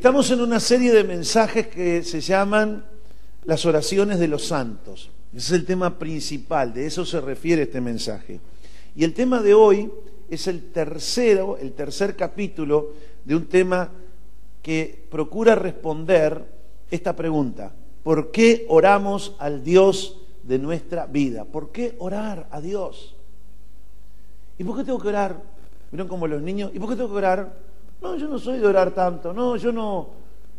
Estamos en una serie de mensajes que se llaman las oraciones de los santos. Ese es el tema principal, de eso se refiere este mensaje. Y el tema de hoy es el tercero, el tercer capítulo de un tema que procura responder esta pregunta. ¿Por qué oramos al Dios de nuestra vida? ¿Por qué orar a Dios? ¿Y por qué tengo que orar? ¿Vieron como los niños? ¿Y por qué tengo que orar? No, yo no soy de orar tanto. No, yo no,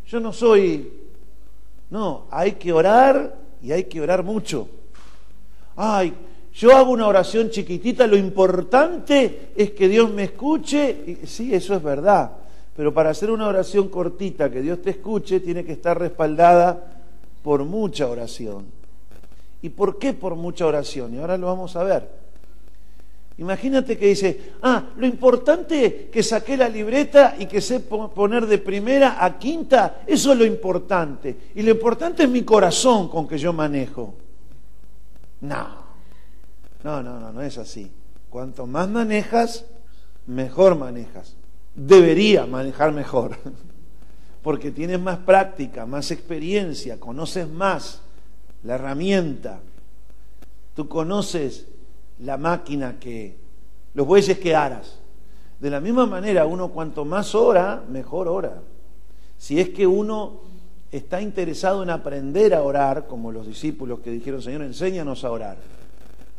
yo no soy. No, hay que orar y hay que orar mucho. Ay, yo hago una oración chiquitita, lo importante es que Dios me escuche. sí, eso es verdad. Pero para hacer una oración cortita, que Dios te escuche, tiene que estar respaldada por mucha oración. ¿Y por qué por mucha oración? Y ahora lo vamos a ver. Imagínate que dice, ah, lo importante es que saqué la libreta y que sé poner de primera a quinta, eso es lo importante. Y lo importante es mi corazón con que yo manejo. No, no, no, no, no es así. Cuanto más manejas, mejor manejas. Debería manejar mejor, porque tienes más práctica, más experiencia, conoces más la herramienta. Tú conoces la máquina que, los bueyes que aras. De la misma manera, uno cuanto más ora, mejor ora. Si es que uno está interesado en aprender a orar, como los discípulos que dijeron, Señor, enséñanos a orar.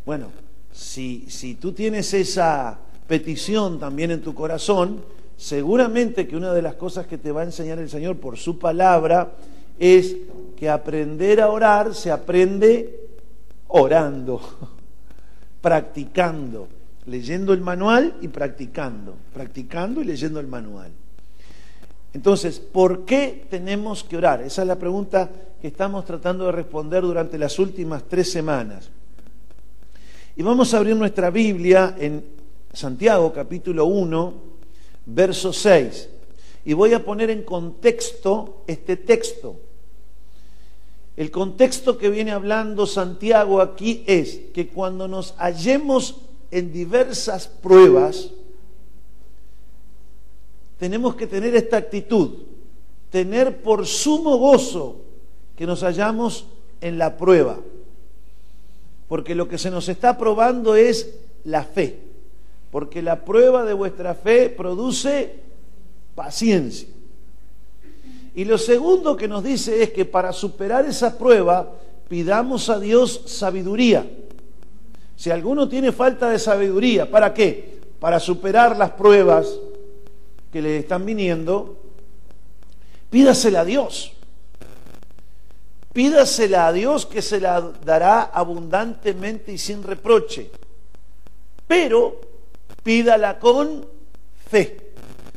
Bueno, si, si tú tienes esa petición también en tu corazón, seguramente que una de las cosas que te va a enseñar el Señor por su palabra es que aprender a orar se aprende orando practicando, leyendo el manual y practicando, practicando y leyendo el manual. Entonces, ¿por qué tenemos que orar? Esa es la pregunta que estamos tratando de responder durante las últimas tres semanas. Y vamos a abrir nuestra Biblia en Santiago capítulo 1, verso 6. Y voy a poner en contexto este texto. El contexto que viene hablando Santiago aquí es que cuando nos hallemos en diversas pruebas, tenemos que tener esta actitud, tener por sumo gozo que nos hallamos en la prueba, porque lo que se nos está probando es la fe, porque la prueba de vuestra fe produce paciencia. Y lo segundo que nos dice es que para superar esa prueba pidamos a Dios sabiduría. Si alguno tiene falta de sabiduría, ¿para qué? Para superar las pruebas que le están viniendo, pídasela a Dios. Pídasela a Dios que se la dará abundantemente y sin reproche. Pero pídala con fe.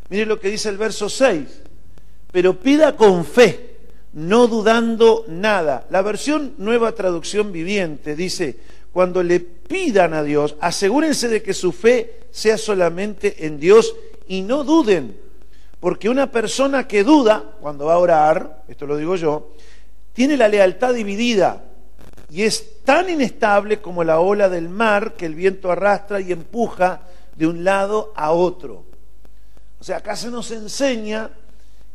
Mire lo que dice el verso 6 pero pida con fe, no dudando nada. La versión Nueva Traducción Viviente dice, cuando le pidan a Dios, asegúrense de que su fe sea solamente en Dios y no duden, porque una persona que duda, cuando va a orar, esto lo digo yo, tiene la lealtad dividida y es tan inestable como la ola del mar que el viento arrastra y empuja de un lado a otro. O sea, acá se nos enseña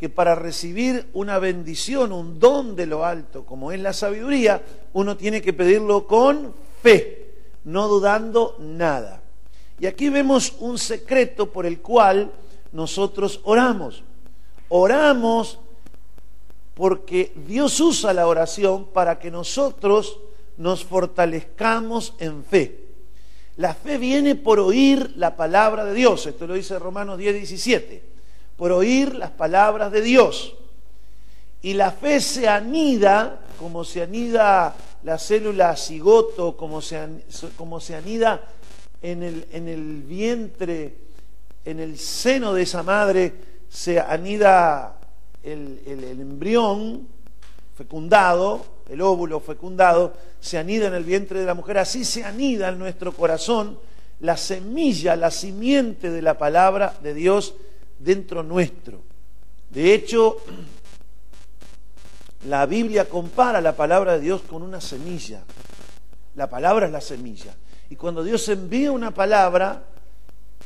que para recibir una bendición, un don de lo alto, como es la sabiduría, uno tiene que pedirlo con fe, no dudando nada. Y aquí vemos un secreto por el cual nosotros oramos. Oramos porque Dios usa la oración para que nosotros nos fortalezcamos en fe. La fe viene por oír la palabra de Dios. Esto lo dice Romanos 10, 17 por oír las palabras de Dios. Y la fe se anida, como se anida la célula cigoto, como se, anida en el, en el vientre, en el seno de esa madre, se anida el, el embrión fecundado, el óvulo fecundado, se anida en el vientre de la mujer, así se anida en nuestro corazón la semilla, la simiente de la palabra de Dios dentro nuestro. De hecho, la Biblia compara la palabra de Dios con una semilla. La palabra es la semilla. Y cuando Dios envía una palabra,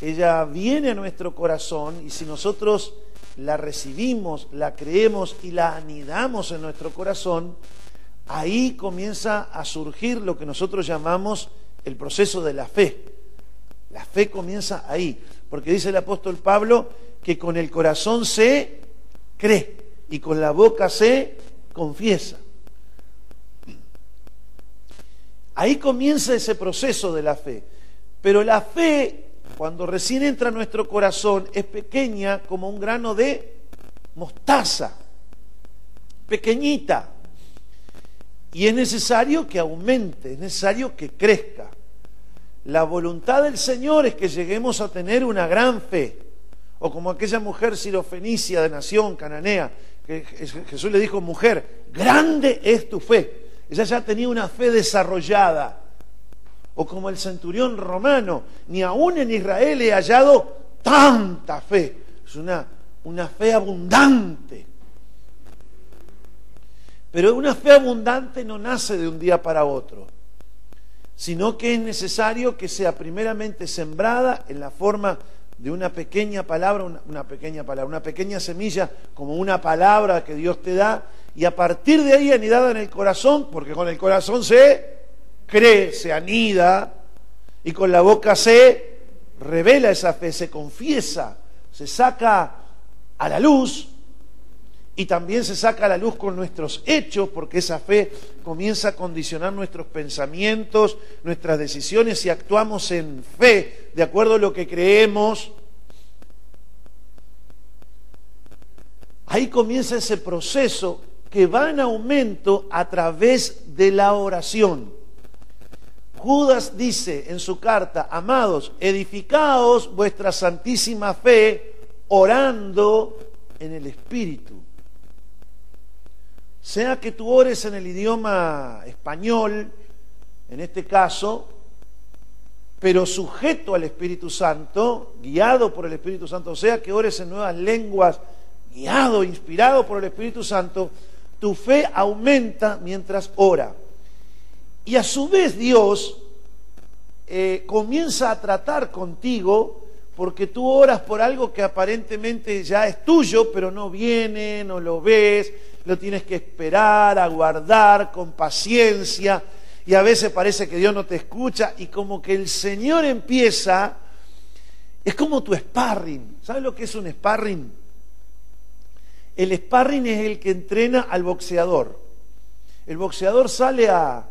ella viene a nuestro corazón y si nosotros la recibimos, la creemos y la anidamos en nuestro corazón, ahí comienza a surgir lo que nosotros llamamos el proceso de la fe. La fe comienza ahí, porque dice el apóstol Pablo que con el corazón se cree y con la boca se confiesa. Ahí comienza ese proceso de la fe. Pero la fe, cuando recién entra a nuestro corazón, es pequeña como un grano de mostaza, pequeñita. Y es necesario que aumente, es necesario que crezca. La voluntad del Señor es que lleguemos a tener una gran fe. O como aquella mujer sirofenicia de nación cananea, que Jesús le dijo, mujer, grande es tu fe. Ella ya tenía una fe desarrollada. O como el centurión romano, ni aún en Israel he hallado tanta fe. Es una, una fe abundante. Pero una fe abundante no nace de un día para otro, sino que es necesario que sea primeramente sembrada en la forma de una pequeña palabra, una, pequeña palabra, una pequeña semilla, como una palabra que Dios te da, y a partir de ahí anidada en el corazón, porque con el corazón se cree, se anida, y con la boca se revela esa fe, se confiesa, se saca a la luz, y también se saca a la luz con nuestros hechos, porque esa fe comienza a condicionar nuestros pensamientos, nuestras decisiones, y actuamos en fe, de acuerdo a lo que creemos. Ahí comienza ese proceso que va en aumento a través de la oración. Judas dice en su carta, amados, edificaos vuestra santísima fe orando en el Espíritu. Sea que tú ores en el idioma español, en este caso, pero sujeto al Espíritu Santo, guiado por el Espíritu Santo, sea que ores en nuevas lenguas, guiado, inspirado por el Espíritu Santo, tu fe aumenta mientras ora. Y a su vez Dios eh, comienza a tratar contigo porque tú oras por algo que aparentemente ya es tuyo, pero no viene, no lo ves, lo tienes que esperar, aguardar con paciencia, y a veces parece que Dios no te escucha, y como que el Señor empieza, es como tu sparring. ¿Sabes lo que es un sparring? El sparring es el que entrena al boxeador. El boxeador sale a,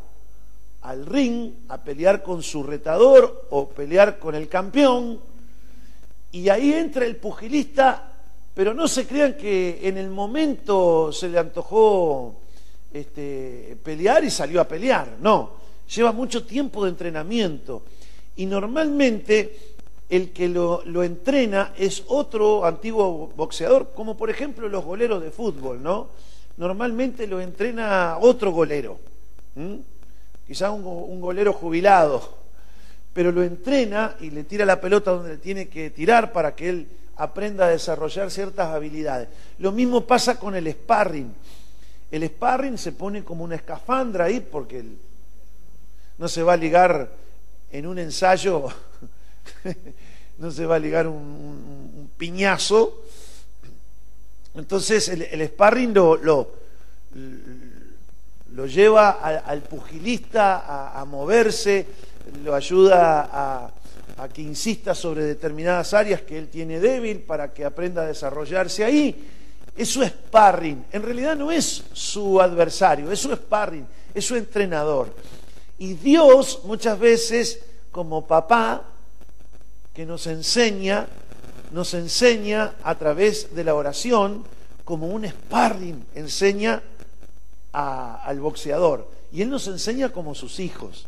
al ring a pelear con su retador o pelear con el campeón y ahí entra el pugilista, pero no se crean que en el momento se le antojó este, pelear y salió a pelear, no, lleva mucho tiempo de entrenamiento. Y normalmente el que lo, entrena es otro antiguo boxeador, como por ejemplo los goleros de fútbol, ¿no? Normalmente lo entrena otro golero, quizá un, un, golero jubilado, pero lo entrena y le tira la pelota donde le tiene que tirar para que él aprenda a desarrollar ciertas habilidades. Lo mismo pasa con el sparring. El sparring se pone como una escafandra ahí porque no se va a ligar en un ensayo no se va a ligar un, piñazo. Entonces el, sparring lo, lo, lleva al, pugilista a, moverse, lo ayuda a, que insista sobre determinadas áreas que él tiene débil para que aprenda a desarrollarse ahí. Es su sparring. En realidad no es su adversario, es su sparring, es su entrenador. Y Dios muchas veces, como papá, que nos enseña, nos enseña a través de la oración como un sparring, enseña al boxeador. Y Él nos enseña como sus hijos.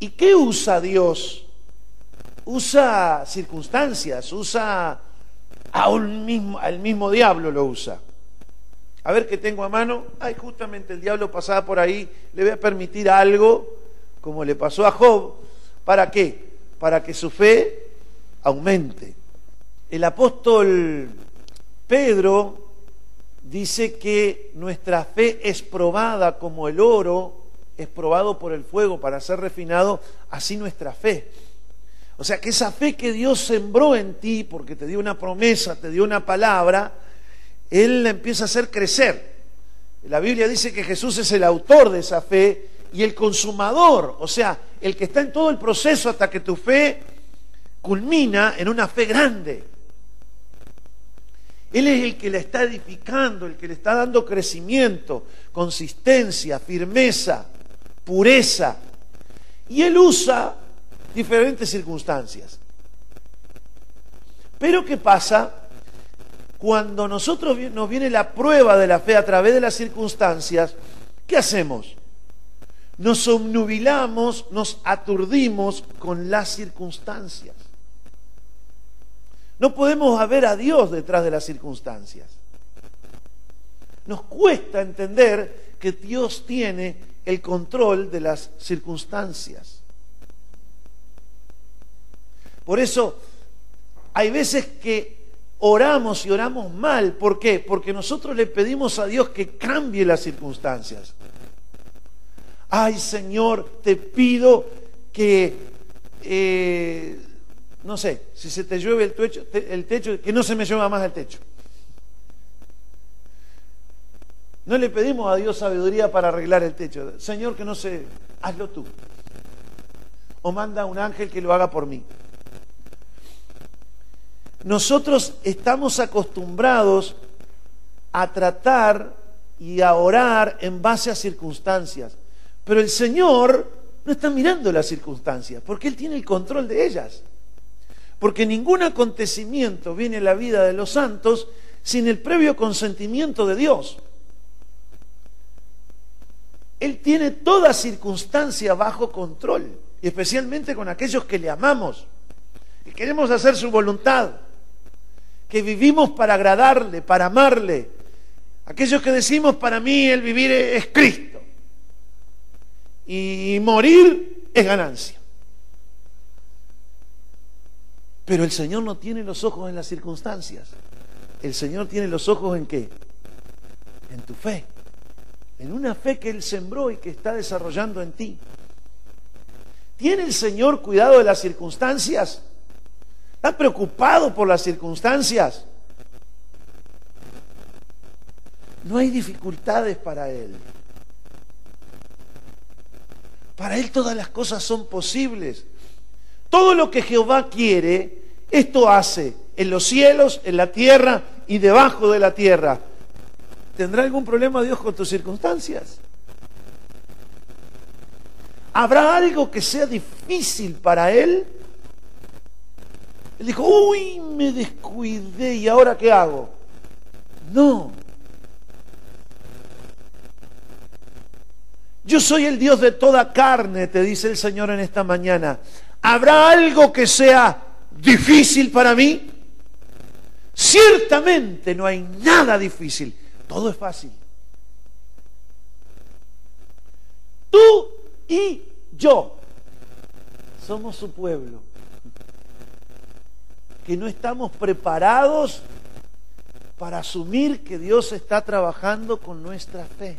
¿Y qué usa Dios? Usa circunstancias, usa a un mismo, al mismo diablo lo usa. A ver qué tengo a mano. Ay, justamente el diablo pasaba por ahí. Le voy a permitir algo, como le pasó a Job. ¿Para qué? para que su fe aumente. El apóstol Pedro dice que nuestra fe es probada como el oro es probado por el fuego para ser refinado, así nuestra fe. O sea que esa fe que Dios sembró en ti, porque te dio una promesa, te dio una palabra, Él la empieza a hacer crecer. La Biblia dice que Jesús es el autor de esa fe y el consumador, o sea, el que está en todo el proceso hasta que tu fe culmina en una fe grande. Él es el que la está edificando, el que le está dando crecimiento, consistencia, firmeza, pureza. Y Él usa diferentes circunstancias. Pero ¿qué pasa? Cuando nosotros nos viene la prueba de la fe a través de las circunstancias, ¿qué hacemos? Nos obnubilamos, nos aturdimos con las circunstancias. No podemos ver a Dios detrás de las circunstancias. Nos cuesta entender que Dios tiene el control de las circunstancias. Por eso hay veces que oramos y oramos mal. ¿Por qué? Porque nosotros le pedimos a Dios que cambie las circunstancias. Ay Señor, te pido que eh, no sé, si se te llueve el techo, el techo, que no se me llueva más el techo. No le pedimos a Dios sabiduría para arreglar el techo. Señor, que no se, hazlo tú. O manda un ángel que lo haga por mí. Nosotros estamos acostumbrados a tratar y a orar en base a circunstancias. Pero el Señor no está mirando las circunstancias, porque Él tiene el control de ellas. Porque ningún acontecimiento viene a la vida de los santos sin el previo consentimiento de Dios. Él tiene toda circunstancia bajo control, y especialmente con aquellos que le amamos, y queremos hacer su voluntad, que vivimos para agradarle, para amarle. Aquellos que decimos, para mí el vivir es Cristo, y morir es ganancia. Pero el Señor no tiene los ojos en las circunstancias. El Señor tiene los ojos en qué? En tu fe. En una fe que Él sembró y que está desarrollando en ti. ¿Tiene el Señor cuidado de las circunstancias? ¿Está preocupado por las circunstancias? No hay dificultades para Él. Para Él todas las cosas son posibles. Todo lo que Jehová quiere, esto hace en los cielos, en la tierra y debajo de la tierra. ¿Tendrá algún problema Dios con tus circunstancias? ¿Habrá algo que sea difícil para Él? Él dijo, uy, me descuidé y ahora qué hago. No. Yo soy el Dios de toda carne, te dice el Señor en esta mañana. ¿Habrá algo que sea difícil para mí? Ciertamente no hay nada difícil, todo es fácil. Tú y yo somos su pueblo, que no estamos preparados para asumir que Dios está trabajando con nuestra fe.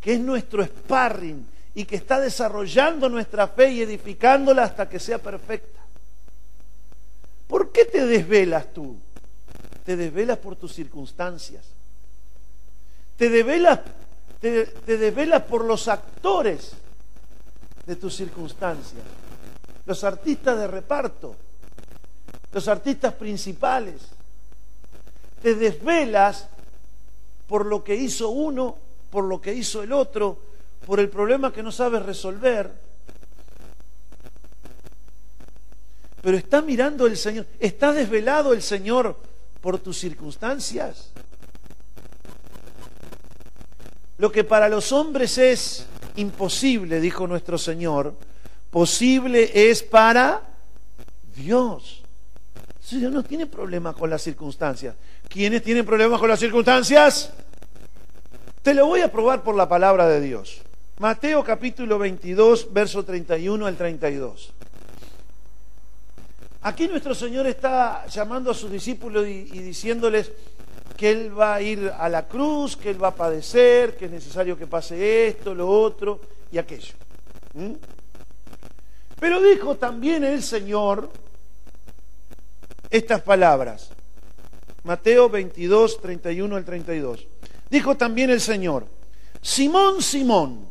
Que es nuestro sparring, y que está desarrollando nuestra fe y edificándola hasta que sea perfecta. ¿Por qué te desvelas tú? Te desvelas por tus circunstancias. Te desvelas, te, desvelas por los actores de tus circunstancias. Los artistas de reparto, los artistas principales. Te desvelas por lo que hizo uno, por lo que hizo el otro, por el problema que no sabes resolver. Pero está mirando el Señor, está desvelado el Señor por tus circunstancias. Lo que para los hombres es imposible, dijo nuestro Señor, posible es para Dios. Dios no tiene problema con las circunstancias. ¿Quiénes tienen problemas con las circunstancias? Te lo voy a probar por la palabra de Dios. Mateo capítulo 22, verso 31 al 32. Aquí nuestro Señor está llamando a sus discípulos y, diciéndoles que Él va a ir a la cruz, que Él va a padecer, que es necesario que pase esto, lo otro y aquello. Pero dijo también el Señor estas palabras. Mateo 22, 31 al 32. Dijo también el Señor, Simón, Simón,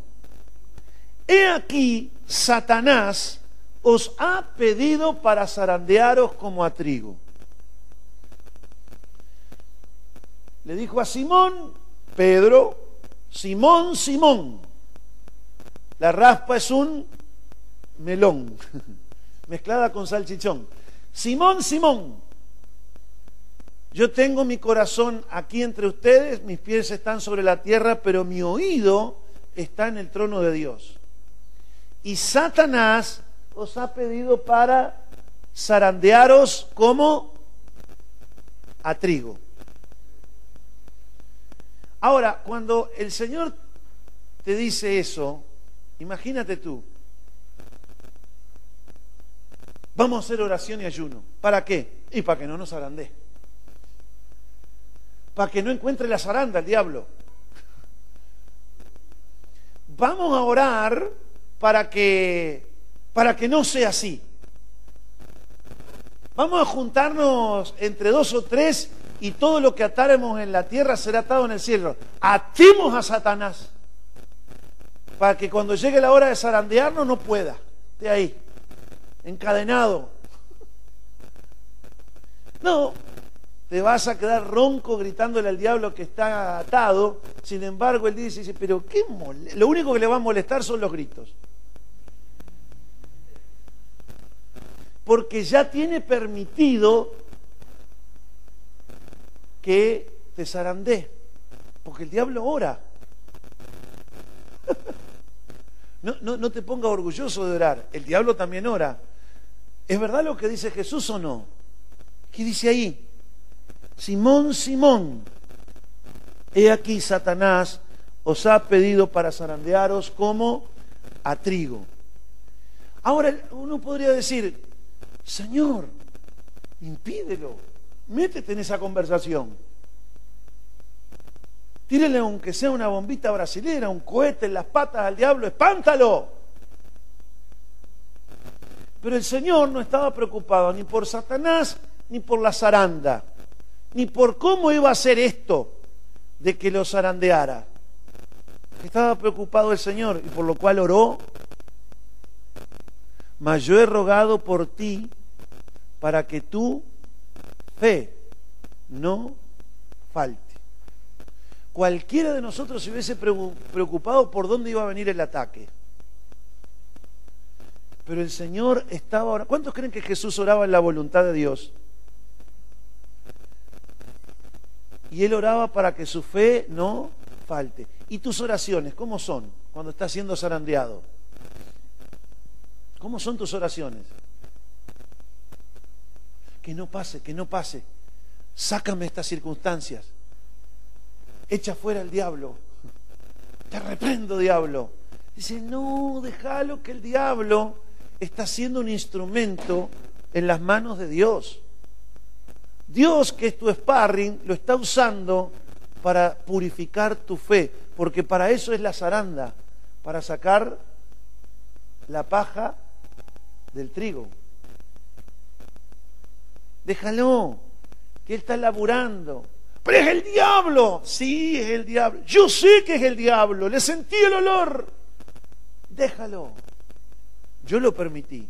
he aquí Satanás os ha pedido para zarandearos como a trigo. Le dijo a Simón, Pedro, Simón, Simón, la raspa es un melón, mezclada con salchichón. Simón, Simón, yo tengo mi corazón aquí entre ustedes, mis pies están sobre la tierra, pero mi oído está en el trono de Dios. Y Satanás os ha pedido para zarandearos como a trigo. Ahora, cuando el Señor te dice eso, imagínate tú, vamos a hacer oración y ayuno. ¿Para qué? Y para que no nos zarandee. Para que no encuentre la zaranda el diablo. Vamos a orar para que para que no sea así. Vamos a juntarnos entre dos o tres y todo lo que ataremos en la tierra será atado en el cielo. Atemos a Satanás para que cuando llegue la hora de zarandearnos no pueda. De ahí, encadenado. No, te vas a quedar ronco gritándole al diablo que está atado. Sin embargo, él dice, pero qué lo único que le va a molestar son los gritos. Porque ya tiene permitido que te zarandé. Porque el diablo ora. No, no, no te ponga orgulloso de orar. El diablo también ora. ¿Es verdad lo que dice Jesús o no? ¿Qué dice ahí? Simón, Simón, he aquí Satanás os ha pedido para zarandearos como a trigo. Ahora uno podría decir, Señor, impídelo, métete en esa conversación. Tírele aunque sea una bombita brasilera, un cohete en las patas al diablo, espántalo. Pero el Señor no estaba preocupado ni por Satanás ni por la zaranda, ni por cómo iba a ser esto de que lo zarandeara. Estaba preocupado el Señor y por lo cual oró. Mas yo he rogado por ti para que tu fe no falte. Cualquiera de nosotros se hubiese preocupado por dónde iba a venir el ataque. Pero el Señor estaba orando. ¿Cuántos creen que Jesús oraba en la voluntad de Dios? Y él oraba para que su fe no falte. ¿Y tus oraciones cómo son cuando estás siendo zarandeado? ¿Cómo son tus oraciones? Que no pase, que no pase. Sácame estas circunstancias echa fuera el diablo. Te reprendo, diablo. Dice, no, déjalo que el diablo está siendo un instrumento en las manos de Dios. Dios, que es tu sparring, lo está usando para purificar tu fe, porque para eso es la zaranda, para sacar la paja del trigo. Déjalo, que Él está laburando. Pero es el diablo. Sí, es el diablo. Yo sé que es el diablo. Le sentí el olor. Déjalo. Yo lo permití.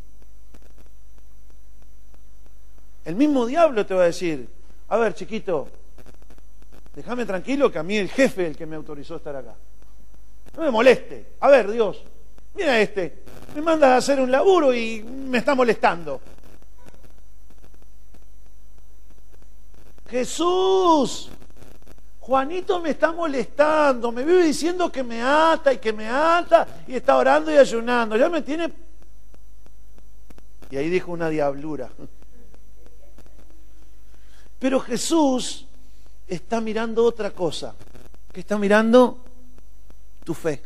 El mismo diablo te va a decir, a ver, chiquito, déjame tranquilo que a mí el jefe es el que me autorizó estar acá. No me moleste. A ver, Dios, mira este, me mandas a hacer un laburo y me está molestando. Jesús, Juanito me está molestando, me vive diciendo que me ata y que me ata y está orando y ayunando. Ya me tiene... Y ahí dijo una diablura. Pero Jesús está mirando otra cosa, que está mirando tu fe.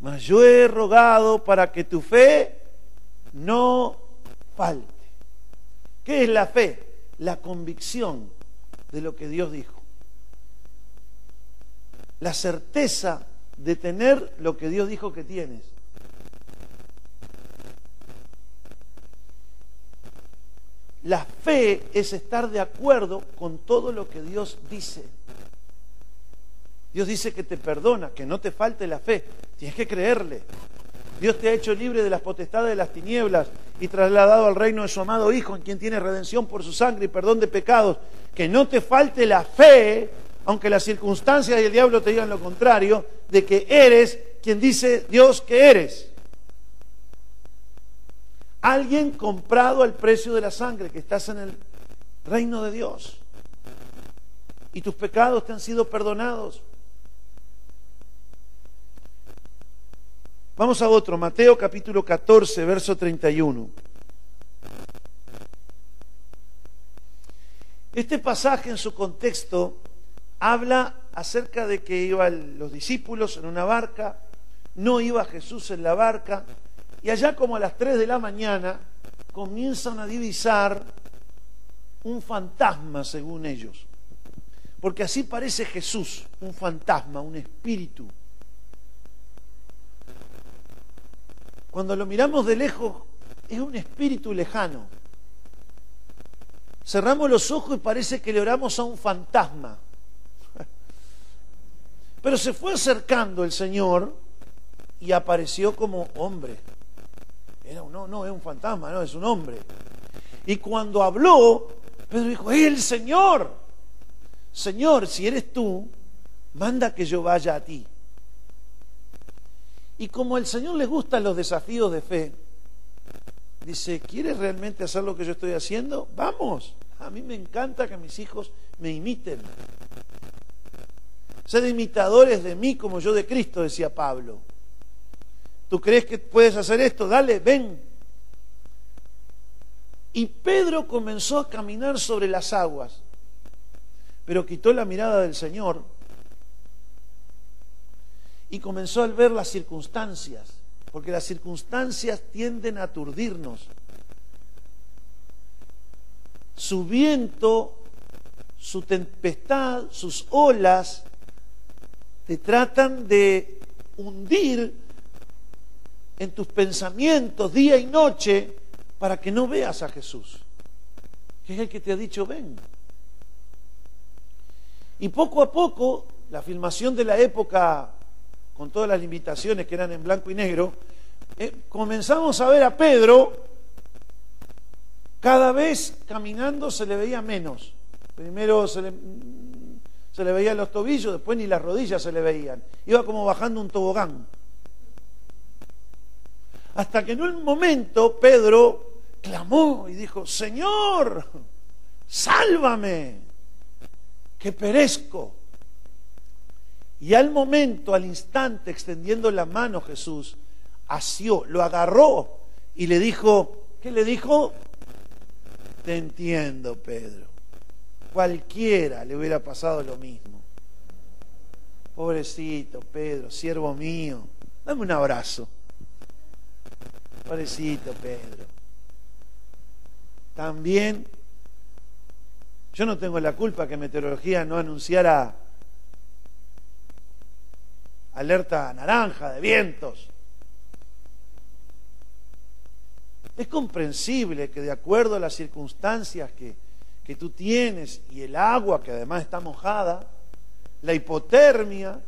Mas yo he rogado para que tu fe no falte. ¿Qué es la fe? la convicción de lo que Dios dijo. La certeza de tener lo que Dios dijo que tienes. La fe es estar de acuerdo con todo lo que Dios dice. Dios dice que te perdona, que no te falte la fe. Tienes que creerle. Dios te ha hecho libre de las potestades de las tinieblas y trasladado al reino de su amado Hijo, en quien tiene redención por su sangre y perdón de pecados. Que no te falte la fe, aunque las circunstancias y el diablo te digan lo contrario, de que eres quien dice Dios que eres. Alguien comprado al precio de la sangre, que estás en el reino de Dios. Y tus pecados te han sido perdonados. Vamos a otro, Mateo capítulo 14, verso 31. Este pasaje en su contexto habla acerca de que iban los discípulos en una barca, no iba Jesús en la barca, y allá como a las 3 de la mañana comienzan a divisar un fantasma, según ellos. Porque así parece Jesús, un fantasma, un espíritu Cuando lo miramos de lejos, es un espíritu lejano. Cerramos los ojos y parece que le oramos a un fantasma. Pero se fue acercando el Señor y apareció como hombre. Era no, no, es un fantasma, no, es un hombre. Y cuando habló, Pedro dijo, ¡es el Señor! Señor, si eres tú, manda que yo vaya a ti. Y como al Señor le gustan los desafíos de fe, dice, ¿quieres realmente hacer lo que yo estoy haciendo? Vamos. A mí me encanta que mis hijos me imiten. Sed imitadores de mí como yo de Cristo, decía Pablo. ¿Tú crees que puedes hacer esto? Dale, ven. Y Pedro comenzó a caminar sobre las aguas, pero quitó la mirada del Señor y comenzó a ver las circunstancias, porque las circunstancias tienden a aturdirnos. Su viento, su tempestad, sus olas te tratan de hundir en tus pensamientos día y noche para que no veas a Jesús, que es el que te ha dicho ven. Y poco a poco, la filmación de la época con todas las limitaciones que eran en blanco y negro, eh, comenzamos a ver a Pedro cada vez caminando se le veía menos. Primero se le, se le veían los tobillos, después ni las rodillas se le veían. Iba como bajando un tobogán. Hasta que en un momento Pedro clamó y dijo, Señor, sálvame, que perezco. Y al momento, al instante, extendiendo la mano Jesús, asió, lo agarró y le dijo, ¿qué le dijo? Te entiendo, Pedro. Cualquiera le hubiera pasado lo mismo. Pobrecito, Pedro, siervo mío, dame un abrazo. Pobrecito, Pedro. También, yo no tengo la culpa que meteorología no anunciara alerta naranja de vientos. Es comprensible que de acuerdo a las circunstancias que, que tú tienes y el agua que además está mojada, la hipotermia,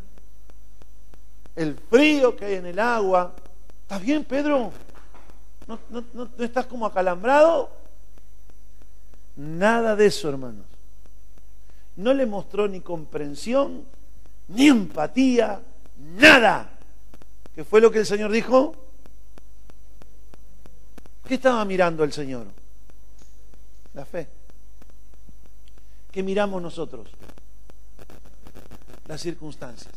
el frío que hay en el agua. ¿Estás bien, Pedro? ¿No, no, no estás como acalambrado? Nada de eso, hermanos. No le mostró ni comprensión, ni empatía, nada. ¿Qué fue lo que el Señor dijo? ¿Qué estaba mirando el Señor? La fe. ¿Qué miramos nosotros? Las circunstancias.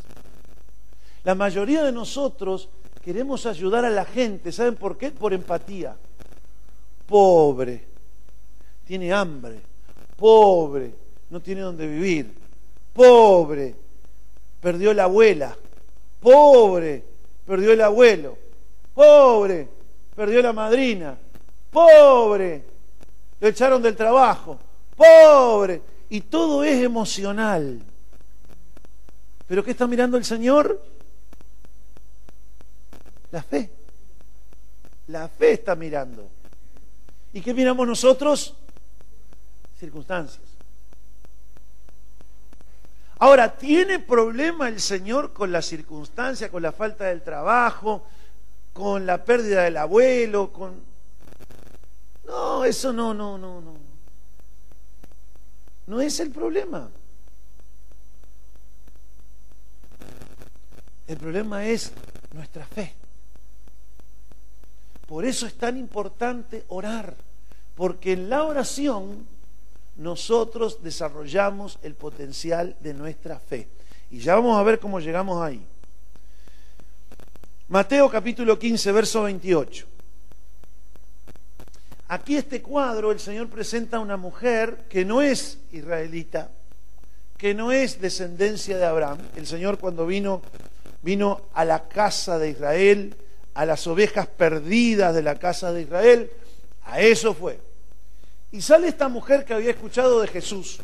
La mayoría de nosotros queremos ayudar a la gente. ¿Saben por qué? Por empatía. Pobre. Tiene hambre. Pobre. No tiene donde vivir. Pobre. Perdió la abuela. Pobre, perdió el abuelo. Pobre, perdió la madrina. Pobre, lo echaron del trabajo. Pobre. Y todo es emocional. ¿Pero qué está mirando el Señor? La fe. La fe está mirando. ¿Y qué miramos nosotros? Circunstancias. Ahora, ¿tiene problema el Señor con la circunstancia, con la falta del trabajo, con la pérdida del abuelo, con... No, eso no, no, no, no. No es el problema. El problema es nuestra fe. Por eso es tan importante orar, porque en la oración nosotros desarrollamos el potencial de nuestra fe. Y ya vamos a ver cómo llegamos ahí. Mateo capítulo 15, verso 28. Aquí este cuadro el Señor presenta a una mujer que no es israelita, que no es descendencia de Abraham. El Señor cuando vino, vino a la casa de Israel, a las ovejas perdidas de la casa de Israel, a eso fue. Y sale esta mujer que había escuchado de Jesús,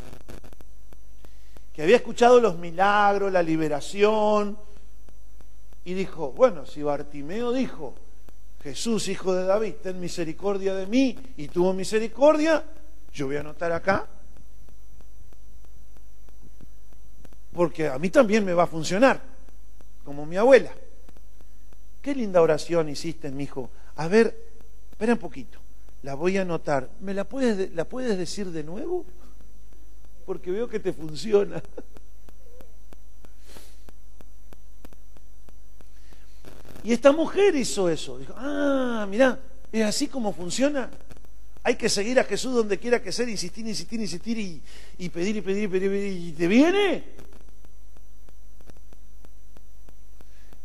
que había escuchado los milagros, la liberación, y dijo, bueno, si Bartimeo dijo, Jesús, hijo de David, ten misericordia de mí, y tuvo misericordia, yo voy a anotar acá, porque a mí también me va a funcionar, como mi abuela. Qué linda oración hiciste, mi hijo. A ver, espera un poquito, la voy a anotar. ¿Me la puedes, la puedes decir de nuevo? Porque veo que te funciona. Y esta mujer hizo eso. Dijo, ah, mirá, es así como funciona. Hay que seguir a Jesús donde quiera que sea, insistir, insistir, insistir y, y pedir y pedir y pedir, ¿Y te viene?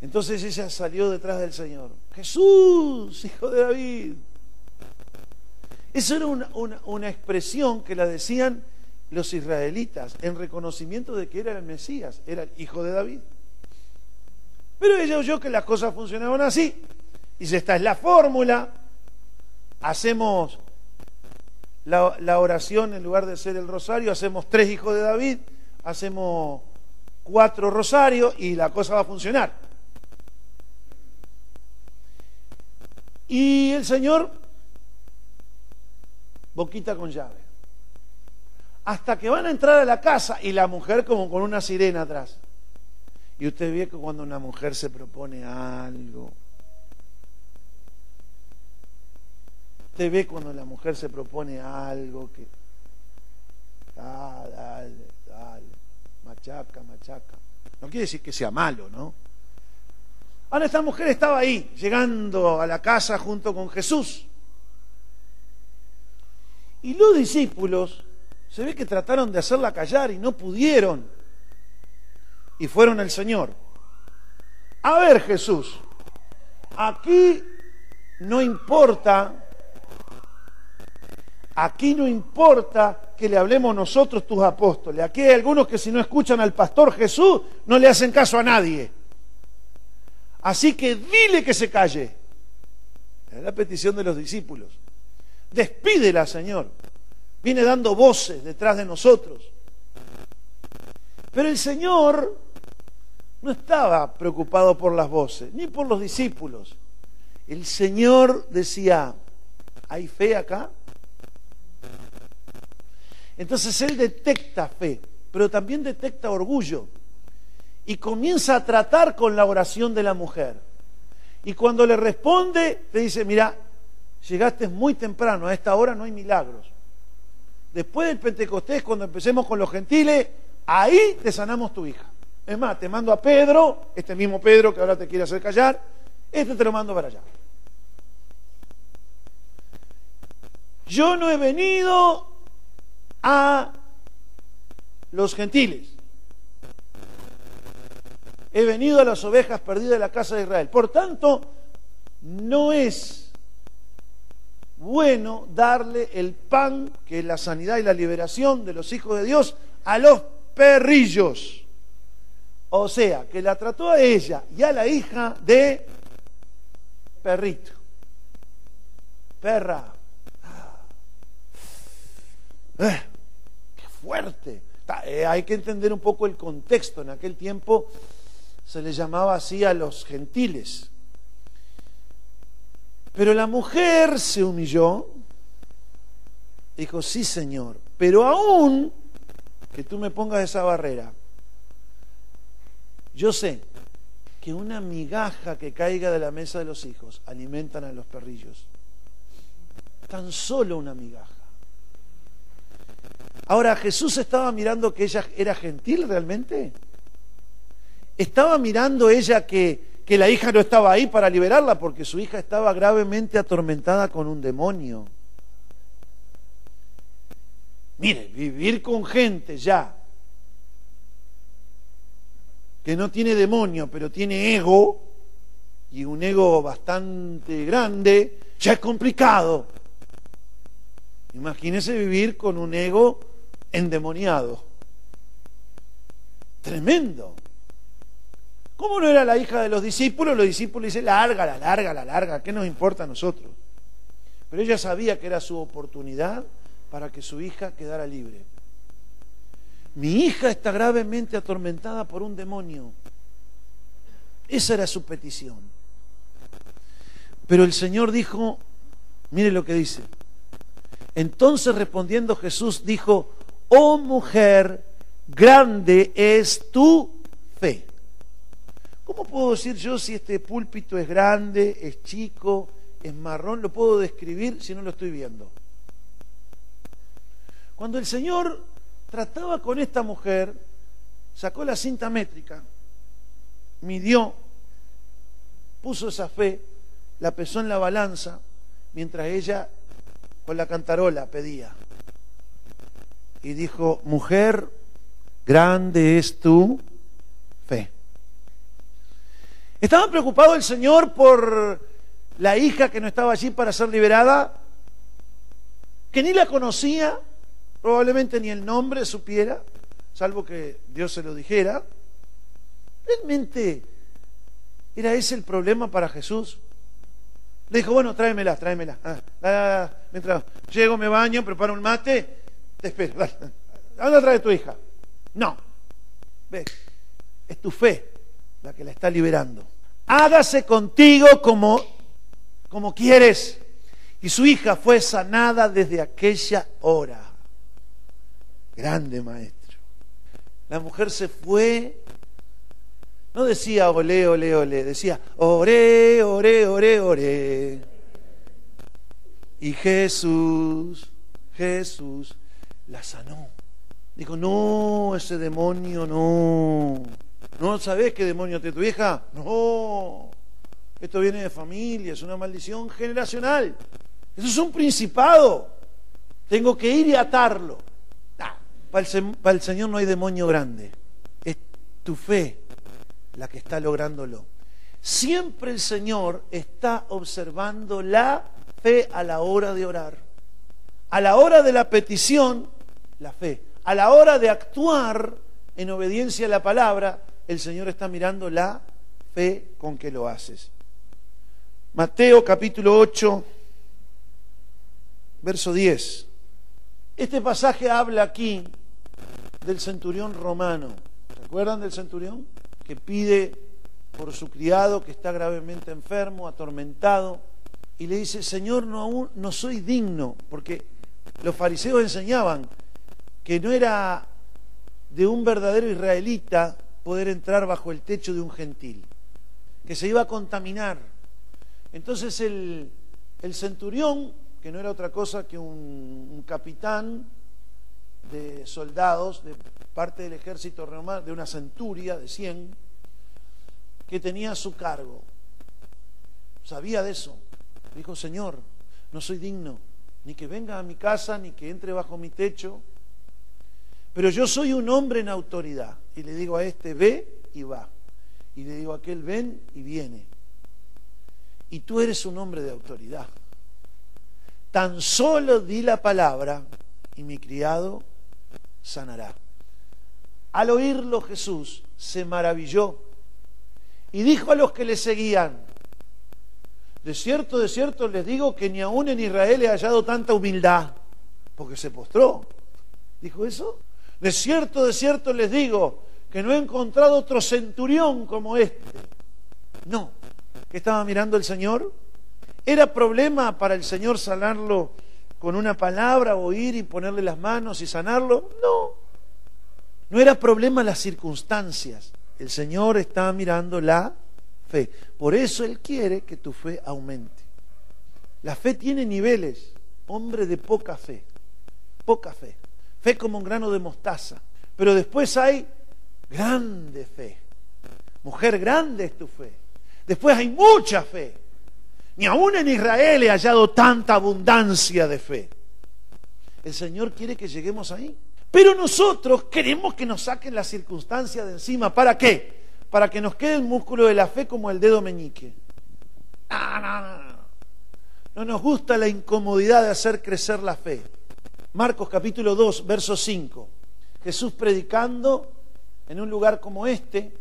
Entonces ella salió detrás del Señor. Jesús, hijo de David. Eso era una, una, expresión que la decían los israelitas en reconocimiento de que era el Mesías, era el hijo de David. Pero ella oyó que las cosas funcionaban así. Dice, esta es la fórmula. Hacemos la, la, oración en lugar de ser el rosario, hacemos tres hijos de David, hacemos cuatro rosarios y la cosa va a funcionar. Y el Señor, boquita con llave. Hasta que van a entrar a la casa y la mujer como con una sirena atrás. Y usted ve que cuando una mujer se propone algo, usted ve cuando la mujer se propone algo que, ah, dale, dale, machaca, machaca. No quiere decir que sea malo, ¿no? Ahora esta mujer estaba ahí, llegando a la casa junto con Jesús. Y los discípulos se ve que trataron de hacerla callar y no pudieron y fueron al Señor. A ver Jesús, aquí no importa, aquí no importa que le hablemos nosotros tus apóstoles. Aquí hay algunos que si no escuchan al pastor Jesús no le hacen caso a nadie. Así que dile que se calle. Es la petición de los discípulos. Despídela, Señor. Viene dando voces detrás de nosotros. Pero el Señor no estaba preocupado por las voces, ni por los discípulos. El Señor decía, ¿hay fe acá? Entonces Él detecta fe, pero también detecta orgullo. Y comienza a tratar con la oración de la mujer. Y cuando le responde, te dice, mira, llegaste muy temprano, a esta hora no hay milagros. Después del Pentecostés, cuando empecemos con los gentiles, ahí te sanamos tu hija. Es más, te mando a Pedro, este mismo Pedro que ahora te quiere hacer callar, este te lo mando para allá. Yo no he venido a los gentiles. He venido a las ovejas perdidas de la casa de Israel. Por tanto, no es bueno darle el pan, que es la sanidad y la liberación de los hijos de Dios, a los perrillos. O sea, que la trató a ella y a la hija de perrito. Perra. Ah. Eh, ¡Qué fuerte! Eh, hay que entender un poco el contexto. En aquel tiempo se le llamaba así a los gentiles. Pero la mujer se humilló, dijo, sí Señor, pero aún que tú me pongas esa barrera, yo sé que una migaja que caiga de la mesa de los hijos alimentan a los perrillos. Tan solo una migaja. Ahora, ¿Jesús estaba mirando que ella era gentil realmente? ¿Estaba mirando ella que, que la hija no estaba ahí para liberarla porque su hija estaba gravemente atormentada con un demonio? Mire, vivir con gente ya que no tiene demonio, pero tiene ego, y un ego bastante grande, ya es complicado. Imagínese vivir con un ego endemoniado. Tremendo. ¿Cómo no era la hija de los discípulos? Los discípulos dicen, larga, la larga, la larga, ¿qué nos importa a nosotros? Pero ella sabía que era su oportunidad para que su hija quedara libre. Mi hija está gravemente atormentada por un demonio. Esa era su petición. Pero el Señor dijo, mire lo que dice. Entonces respondiendo Jesús dijo, oh mujer, grande es tu fe. ¿Cómo puedo decir yo si este púlpito es grande, es chico, es marrón? Lo puedo describir si no lo estoy viendo. Cuando el Señor trataba con esta mujer, sacó la cinta métrica, midió, puso esa fe, la pesó en la balanza, mientras ella con la cantarola pedía. Y dijo, mujer, grande es tu fe. ¿Estaba preocupado el Señor por la hija que no estaba allí para ser liberada? Que ni la conocía, Probablemente ni el nombre supiera, salvo que Dios se lo dijera. ¿Realmente era ese el problema para Jesús? Le dijo, bueno, tráemela, tráemela. Ah, mientras llego, me baño, preparo un mate, te espero. ¿A dónde trae tu hija? No. Ve, es tu fe la que la está liberando. Hágase contigo como, como quieres. Y su hija fue sanada desde aquella hora. Grande maestro. La mujer se fue, no decía ole, ole, ole, decía ore, ore, ore, ore. Y Jesús, Jesús la sanó. Dijo, no, ese demonio no. ¿No sabes qué demonio te tu hija? No. Esto viene de familia, es una maldición generacional. Eso es un principado. Tengo que ir y atarlo. Para el, Señor no hay demonio grande. Es tu fe la que está lográndolo. Siempre el Señor está observando la fe a la hora de orar. A la hora de la petición, la fe. A la hora de actuar en obediencia a la palabra, el Señor está mirando la fe con que lo haces. Mateo capítulo 8, verso 10. Este pasaje habla aquí del centurión romano. ¿Se acuerdan del centurión? Que pide por su criado que está gravemente enfermo, atormentado, y le dice, Señor, no, aún, no soy digno, porque los fariseos enseñaban que no era de un verdadero israelita poder entrar bajo el techo de un gentil, que se iba a contaminar. Entonces el, centurión, que no era otra cosa que un, un capitán de soldados de parte del ejército romano, de una centuria de 100, que tenía a su cargo. Sabía de eso. Dijo, Señor, no soy digno ni que venga a mi casa, ni que entre bajo mi techo, pero yo soy un hombre en autoridad. Y le digo a este, ve y va. Y le digo a aquel, ven y viene. Y tú eres un hombre de autoridad. Tan solo di la palabra y mi criado sanará. Al oírlo Jesús se maravilló y dijo a los que le seguían, de cierto, de cierto les digo que ni aún en Israel he hallado tanta humildad, porque se postró. ¿Dijo eso? De cierto, de cierto les digo que no he encontrado otro centurión como este. No, que estaba mirando el Señor ¿Era problema para el Señor sanarlo con una palabra o ir y ponerle las manos y sanarlo? No. No era problema las circunstancias. El Señor está mirando la fe. Por eso Él quiere que tu fe aumente. La fe tiene niveles. Hombre de poca fe. Poca fe. Fe como un grano de mostaza. Pero después hay grande fe. Mujer, grande es tu fe. Después hay mucha fe. Ni aún en Israel he hallado tanta abundancia de fe. El Señor quiere que lleguemos ahí. Pero nosotros queremos que nos saquen la circunstancia de encima. ¿Para qué? Para que nos quede el músculo de la fe como el dedo meñique. No, no, no. No nos gusta la incomodidad de hacer crecer la fe. Marcos capítulo 2, verso 5. Jesús predicando en un lugar como este,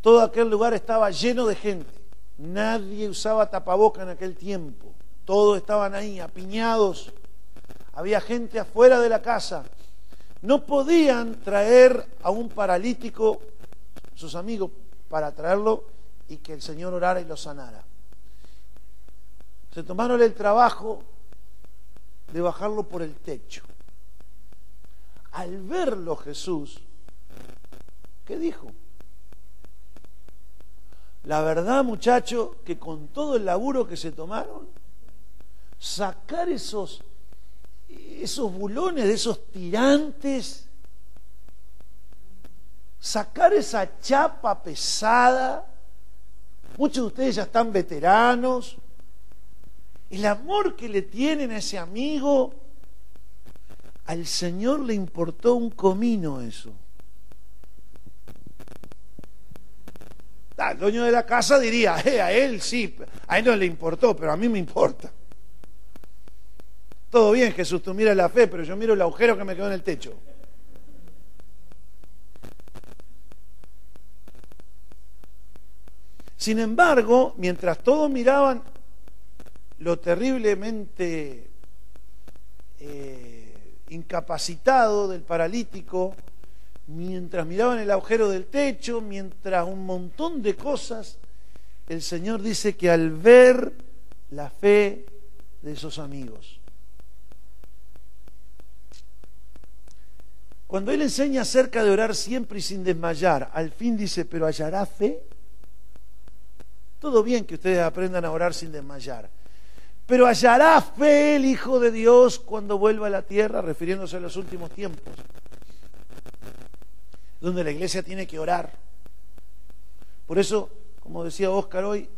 todo aquel lugar estaba lleno de gente. Nadie usaba tapaboca en aquel tiempo. Todos estaban ahí, apiñados. Había gente afuera de la casa. No podían traer a un paralítico, sus amigos, para traerlo y que el Señor orara y lo sanara. Se tomaron el trabajo de bajarlo por el techo. Al verlo Jesús, ¿qué dijo? La verdad, muchacho, que con todo el laburo que se tomaron, sacar esos, esos bulones de esos tirantes, sacar esa chapa pesada, muchos de ustedes ya están veteranos, el amor que le tienen a ese amigo, al Señor le importó un comino eso. el dueño de la casa diría, eh, a él sí, a él no le importó, pero a mí me importa. Todo bien, Jesús, tú miras la fe, pero yo miro el agujero que me quedó en el techo. Sin embargo, mientras todos miraban lo terriblemente eh, incapacitado del paralítico, mientras miraban el agujero del techo, mientras un montón de cosas, el Señor dice que al ver la fe de esos amigos, cuando Él enseña acerca de orar siempre y sin desmayar, al fin dice, pero hallará fe. Todo bien que ustedes aprendan a orar sin desmayar, pero hallará fe el Hijo de Dios cuando vuelva a la tierra, refiriéndose a los últimos tiempos donde la iglesia tiene que orar. Por eso, como decía Oscar hoy,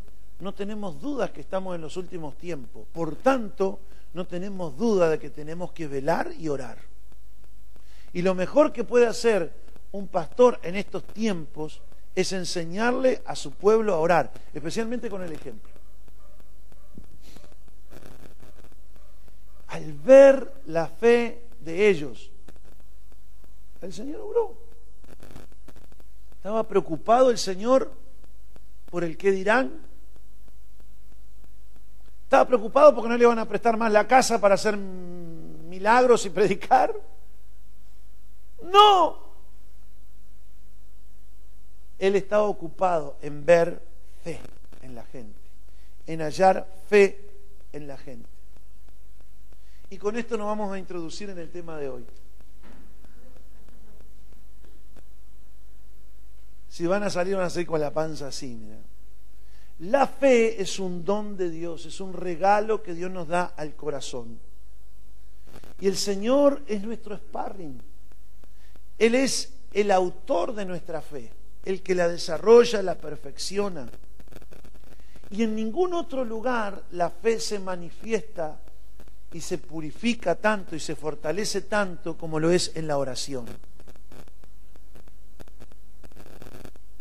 no tenemos dudas que estamos en los últimos tiempos. Por tanto, no tenemos duda de que tenemos que velar y orar. Y lo mejor que puede hacer un pastor en estos tiempos es enseñarle a su pueblo a orar, especialmente con el ejemplo. Al ver la fe de ellos, el Señor obró. ¿Estaba preocupado el Señor por el qué dirán? ¿Estaba preocupado porque no le iban a prestar más la casa para hacer milagros y predicar? No. Él estaba ocupado en ver fe en la gente, en hallar fe en la gente. Y con esto nos vamos a introducir en el tema de hoy. Si van a salir, van a salir con la panza así. La fe es un don de Dios, es un regalo que Dios nos da al corazón. Y el Señor es nuestro sparring. Él es el autor de nuestra fe, el que la desarrolla, la perfecciona. Y en ningún otro lugar la fe se manifiesta y se purifica tanto y se fortalece tanto como lo es en la oración.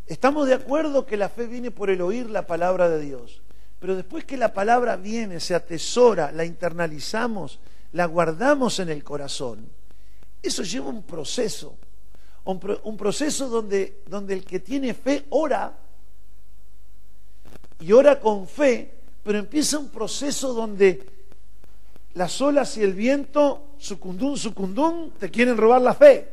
Estamos de acuerdo que la fe viene por el oír la palabra de Dios, pero después que la palabra viene, se atesora, la internalizamos, la guardamos en el corazón, eso lleva un proceso, un, proceso donde, donde el que tiene fe ora y ora con fe, pero empieza un proceso donde las olas y el viento, sucundún, sucundún, te quieren robar la fe.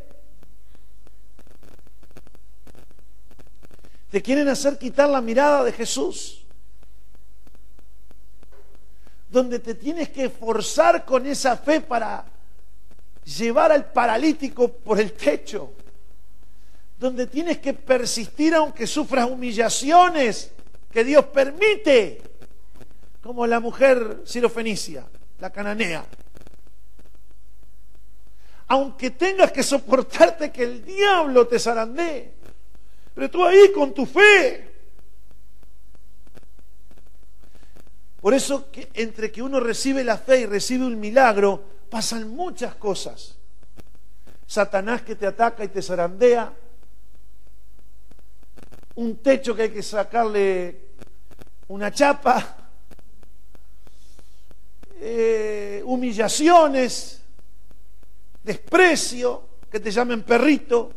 Te quieren hacer quitar la mirada de Jesús. donde te tienes que esforzar con esa fe para llevar al paralítico por el techo, donde tienes que persistir aunque sufras humillaciones que Dios permite, como la mujer sirofenicia, la cananea. Aunque tengas que soportarte que el diablo te zarandee, pero tú ahí con tu fe. Por eso que entre que uno recibe la fe y recibe un milagro, pasan muchas cosas. Satanás que te ataca y te zarandea, un techo que hay que sacarle una chapa, eh, humillaciones, desprecio, que te llamen perrito,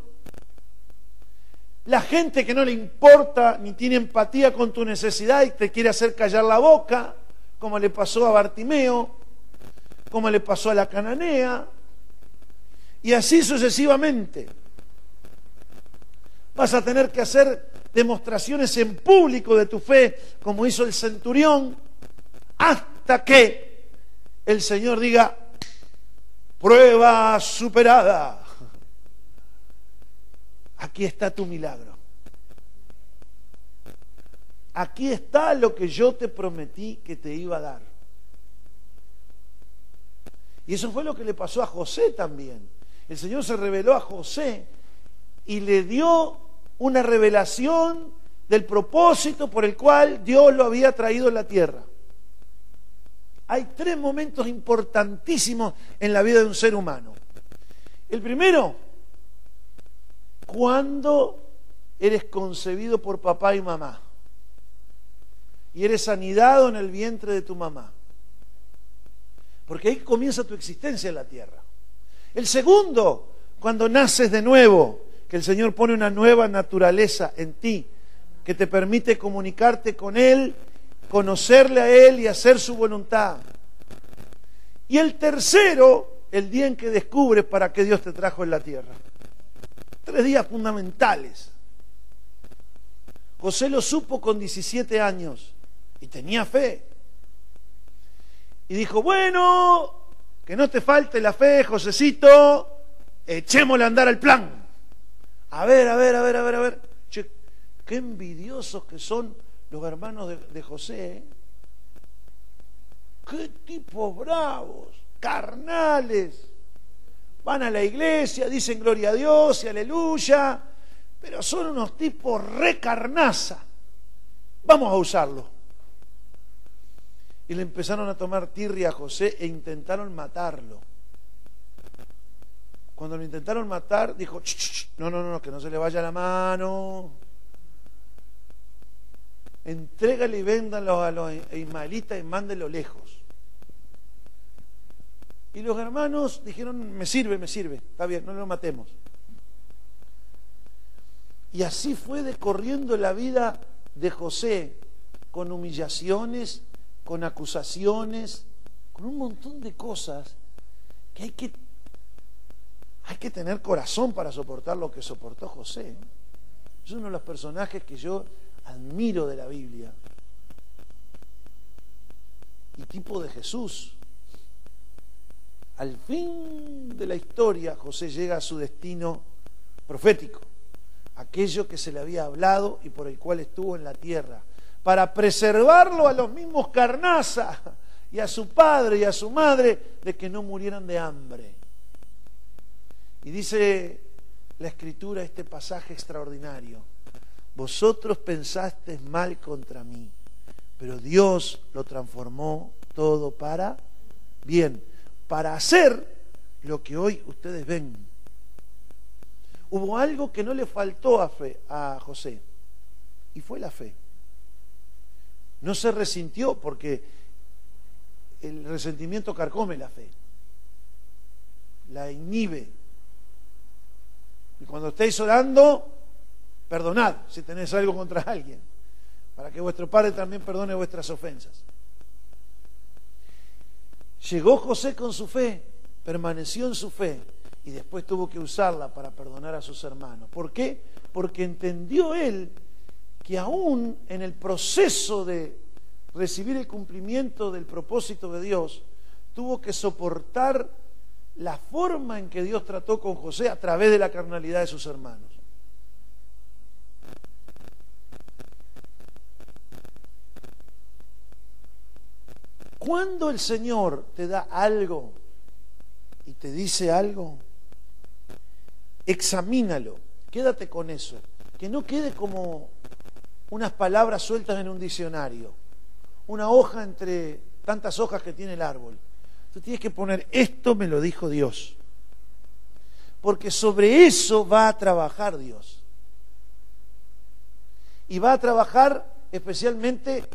la gente que no le importa ni tiene empatía con tu necesidad y te quiere hacer callar la boca, como le pasó a Bartimeo, como le pasó a la cananea, y así sucesivamente. Vas a tener que hacer demostraciones en público de tu fe, como hizo el centurión, hasta que el Señor diga, prueba superada. Aquí está tu milagro. Aquí está lo que yo te prometí que te iba a dar. Y eso fue lo que le pasó a José también. El Señor se reveló a José y le dio una revelación del propósito por el cual Dios lo había traído a la tierra. Hay tres momentos importantísimos en la vida de un ser humano. El primero, cuando eres concebido por papá y mamá y eres anidado en el vientre de tu mamá. Porque ahí comienza tu existencia en la tierra. El segundo, cuando naces de nuevo, que el Señor pone una nueva naturaleza en ti, que te permite comunicarte con Él, conocerle a Él y hacer su voluntad. Y el tercero, el día en que descubres para qué Dios te trajo en la tierra. Tres días fundamentales. José lo supo con 17 años y tenía fe. Y dijo, bueno, que no te falte la fe, Josecito, echémosle a andar al plan. A ver, a ver, a ver, a ver, a ver. Che, qué envidiosos que son los hermanos de, José. Qué tipos bravos, carnales. Van a la iglesia, dicen gloria a Dios y aleluya, pero son unos tipos recarnaza. Vamos a usarlo y le empezaron a tomar tirria a José e intentaron matarlo. Cuando lo intentaron matar, dijo, no, no, no, que no se le vaya la mano. Entrégale y véndanlo a los ismaelitas y mándenlo lejos. Y los hermanos dijeron, me sirve, me sirve, está bien, no lo matemos. Y así fue decorriendo la vida de José, con humillaciones con acusaciones, con un montón de cosas que hay que, hay que tener corazón para soportar lo que soportó José. Es uno de los personajes que yo admiro de la Biblia. Y tipo de Jesús. Al fin de la historia, José llega a su destino profético, aquello que se le había hablado y por el cual estuvo en la tierra para preservarlo a los mismos carnaza y a su padre y a su madre de que no murieran de hambre. Y dice la escritura este pasaje extraordinario. Vosotros pensasteis mal contra mí, pero Dios lo transformó todo para bien, para hacer lo que hoy ustedes ven. Hubo algo que no le faltó a, fe, a José, y fue la fe. No se resintió porque el resentimiento carcome la fe, la inhibe. Y cuando estéis orando, perdonad si tenéis algo contra alguien, para que vuestro Padre también perdone vuestras ofensas. Llegó José con su fe, permaneció en su fe y después tuvo que usarla para perdonar a sus hermanos. ¿Por qué? Porque entendió él que aún en el proceso de recibir el cumplimiento del propósito de Dios, tuvo que soportar la forma en que Dios trató con José a través de la carnalidad de sus hermanos. Cuando el Señor te da algo y te dice algo, examínalo, quédate con eso, que no quede como unas palabras sueltas en un diccionario, una hoja entre tantas hojas que tiene el árbol. Tú tienes que poner, esto me lo dijo Dios, porque sobre eso va a trabajar Dios. Y va a trabajar especialmente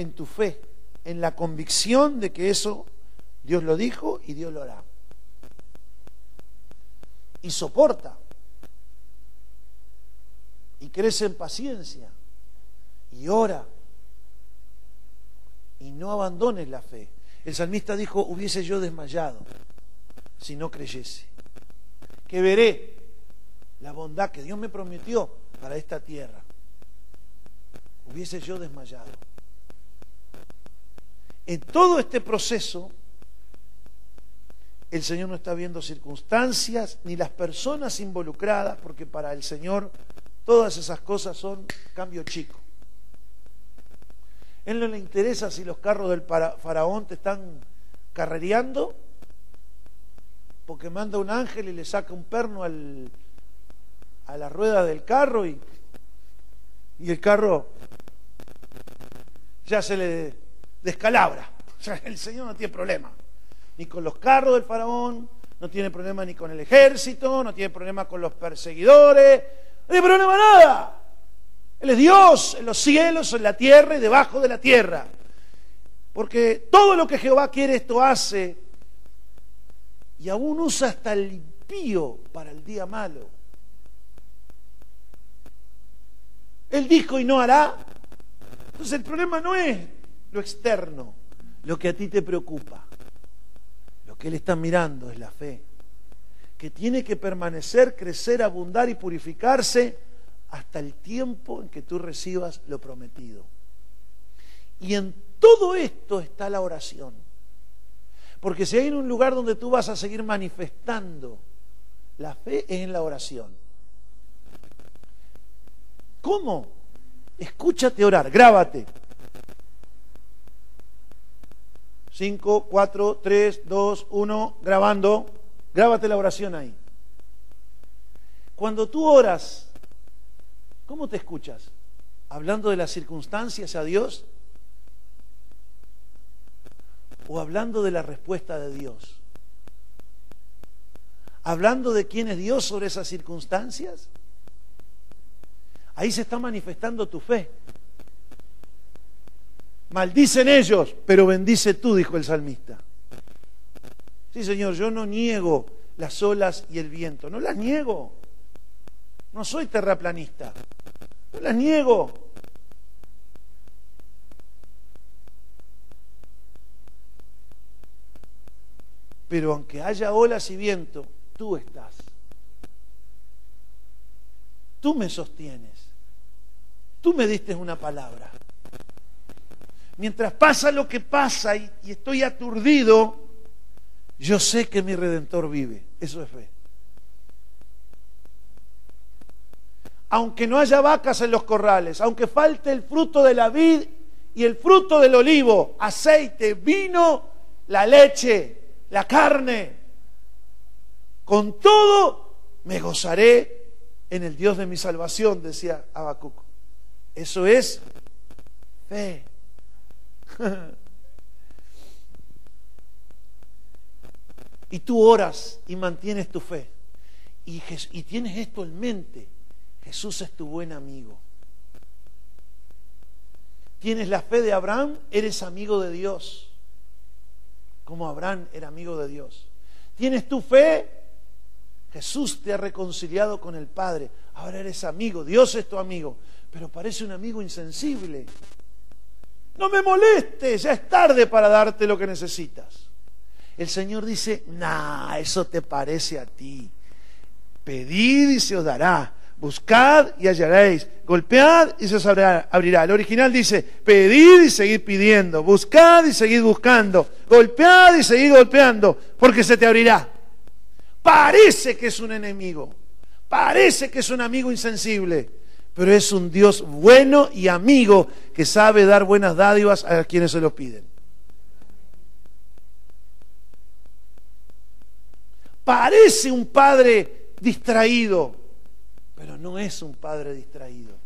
en tu fe, en la convicción de que eso Dios lo dijo y Dios lo hará. Y soporta. Y crece en paciencia. Y ora. Y no abandones la fe. El salmista dijo, hubiese yo desmayado si no creyese. Que veré la bondad que Dios me prometió para esta tierra. Hubiese yo desmayado en todo este proceso, el Señor no está viendo circunstancias ni las personas involucradas, porque para el Señor todas esas cosas son cambio chico. Él no le interesa si los carros del faraón te están carrereando, porque manda un ángel y le saca un perno a la rueda del carro y, y el carro ya se le descalabra. O sea, el Señor no tiene problema. Ni con los carros del faraón, no tiene problema ni con el ejército, no tiene problema con los perseguidores, no tiene problema nada. Él es Dios en los cielos, en la tierra y debajo de la tierra. Porque todo lo que Jehová quiere esto hace y aún usa hasta el impío para el día malo. Él dijo y no hará. Entonces el problema no es lo externo, lo que a ti te preocupa. Lo que Él está mirando es la fe, que tiene que permanecer, crecer, abundar y purificarse hasta el tiempo en que tú recibas lo prometido. Y en todo esto está la oración. Porque si hay un lugar donde tú vas a seguir manifestando la fe es en la oración. ¿Cómo? Escúchate orar, grábate. 5, 4, 3, 2, 1, grabando. Grábate la oración ahí. Cuando tú oras, ¿cómo te escuchas? ¿Hablando de las circunstancias a Dios? ¿O hablando de la respuesta de Dios? ¿Hablando de quién es Dios sobre esas circunstancias? Ahí se está manifestando tu fe. Maldicen ellos, pero bendice tú, dijo el salmista. Sí, Señor, yo no niego las olas y el viento, no las niego. No soy terraplanista, no las niego. Pero aunque haya olas y viento, tú estás. Tú me sostienes. Tú me diste una palabra mientras pasa lo que pasa y, estoy aturdido, yo sé que mi redentor vive. Eso es fe. Aunque no haya vacas en los corrales, aunque falte el fruto de la vid y el fruto del olivo, aceite, vino, la leche, la carne, con todo me gozaré en el Dios de mi salvación, decía Habacuc. Eso es fe. y tú oras y mantienes tu fe. Y, tienes esto en mente. Jesús es tu buen amigo. Tienes la fe de Abraham, eres amigo de Dios. Como Abraham era amigo de Dios. Tienes tu fe, Jesús te ha reconciliado con el Padre. Ahora eres amigo, Dios es tu amigo. Pero parece un amigo insensible. No me molestes, ya es tarde para darte lo que necesitas. El Señor dice, nah, eso te parece a ti. Pedid y se os dará. buscad y hallaréis, golpead y se os abrirá. El original dice, pedid y seguid pidiendo, buscad y seguid buscando, golpead y seguid golpeando, porque se te abrirá. Parece que es un enemigo, parece que es un amigo insensible, pero es un Dios bueno y amigo que sabe dar buenas dádivas a quienes se lo piden. Parece un padre distraído, pero no es un padre distraído.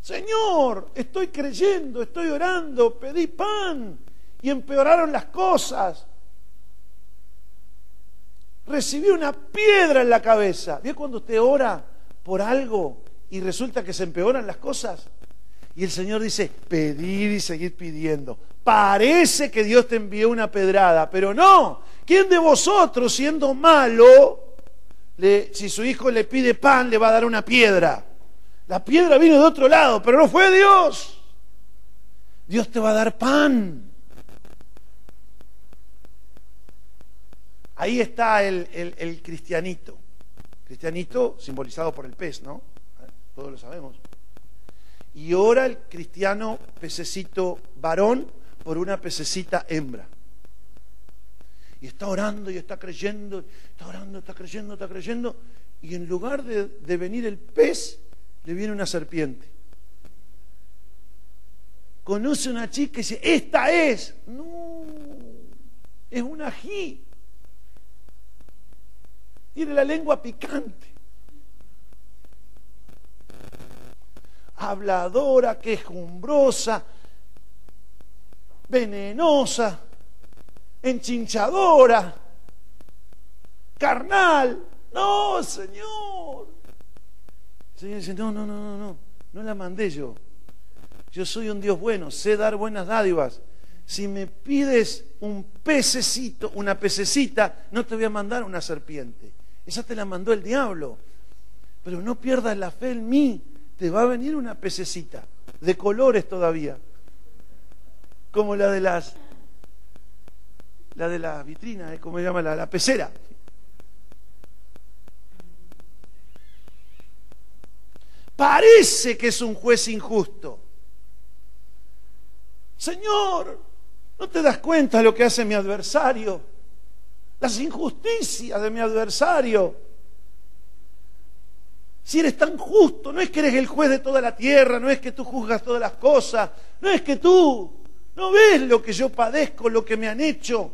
Señor, estoy creyendo, estoy orando, pedí pan y empeoraron las cosas. Recibí una piedra en la cabeza. ¿Ve cuando usted ora por algo y resulta que se empeoran las cosas? Y el Señor dice, pedir y seguir pidiendo. Parece que Dios te envió una pedrada, pero no. ¿Quién de vosotros, siendo malo, si su hijo le pide pan, le va a dar una piedra. La piedra vino de otro lado, pero no fue Dios. Dios te va a dar pan. Ahí está el, el cristianito. Cristianito simbolizado por el pez, ¿no? Todos lo sabemos. Y ora el cristiano pececito varón por una pececita hembra y está orando y está creyendo, está orando, está creyendo, está creyendo, y en lugar de, venir el pez, le viene una serpiente. Conoce una chica y dice, esta es. No, es un ají. Tiene la lengua picante. Habladora, quejumbrosa, venenosa enchinchadora, carnal. No, Señor. El Señor dice, no, no, no, no, no, no la mandé yo. Yo soy un Dios bueno, sé dar buenas dádivas. Si me pides un pececito, una pececita, no te voy a mandar una serpiente. Esa te la mandó el diablo. Pero no pierdas la fe en mí. Te va a venir una pececita, de colores todavía, como la de las la de la vitrina, ¿eh? ¿cómo se llama? La, la pecera. Parece que es un juez injusto. Señor, ¿no te das cuenta de lo que hace mi adversario? Las injusticias de mi adversario. Si eres tan justo, no es que eres el juez de toda la tierra, no es que tú juzgas todas las cosas, no es que tú no ves lo que yo padezco, lo que me han hecho.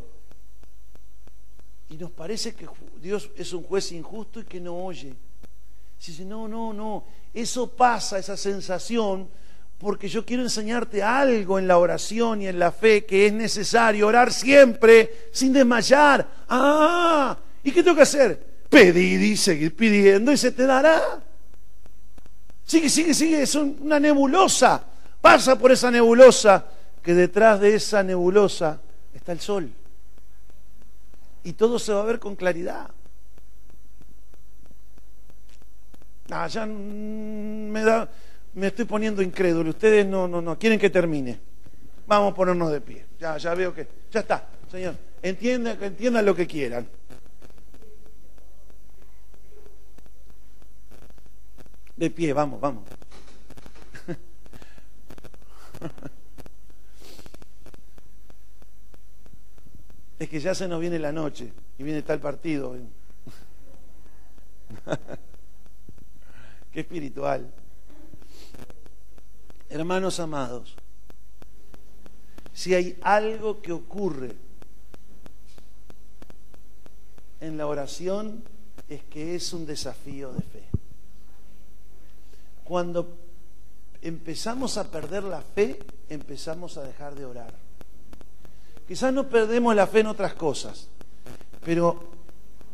Y nos parece que Dios es un juez injusto y que no oye. Si dice, no, no, no, eso pasa, esa sensación, porque yo quiero enseñarte algo en la oración y en la fe, que es necesario orar siempre sin desmayar. Ah, ¿y qué tengo que hacer? Pedir y seguir pidiendo y se te dará. Sigue, sigue, sigue, es una nebulosa. Pasa por esa nebulosa, que detrás de esa nebulosa está el sol y todo se va a ver con claridad. Ah, ya me da, me estoy poniendo incrédulo. Ustedes no, no, no, quieren que termine. Vamos a ponernos de pie. Ya, ya veo que, ya está, señor. Entiendan, entiendan lo que quieran. De pie, vamos, vamos. es que ya se nos viene la noche y viene tal partido. Qué espiritual. Hermanos amados, si hay algo que ocurre en la oración es que es un desafío de fe. Cuando empezamos a perder la fe, empezamos a dejar de orar. Quizás no perdemos la fe en otras cosas, pero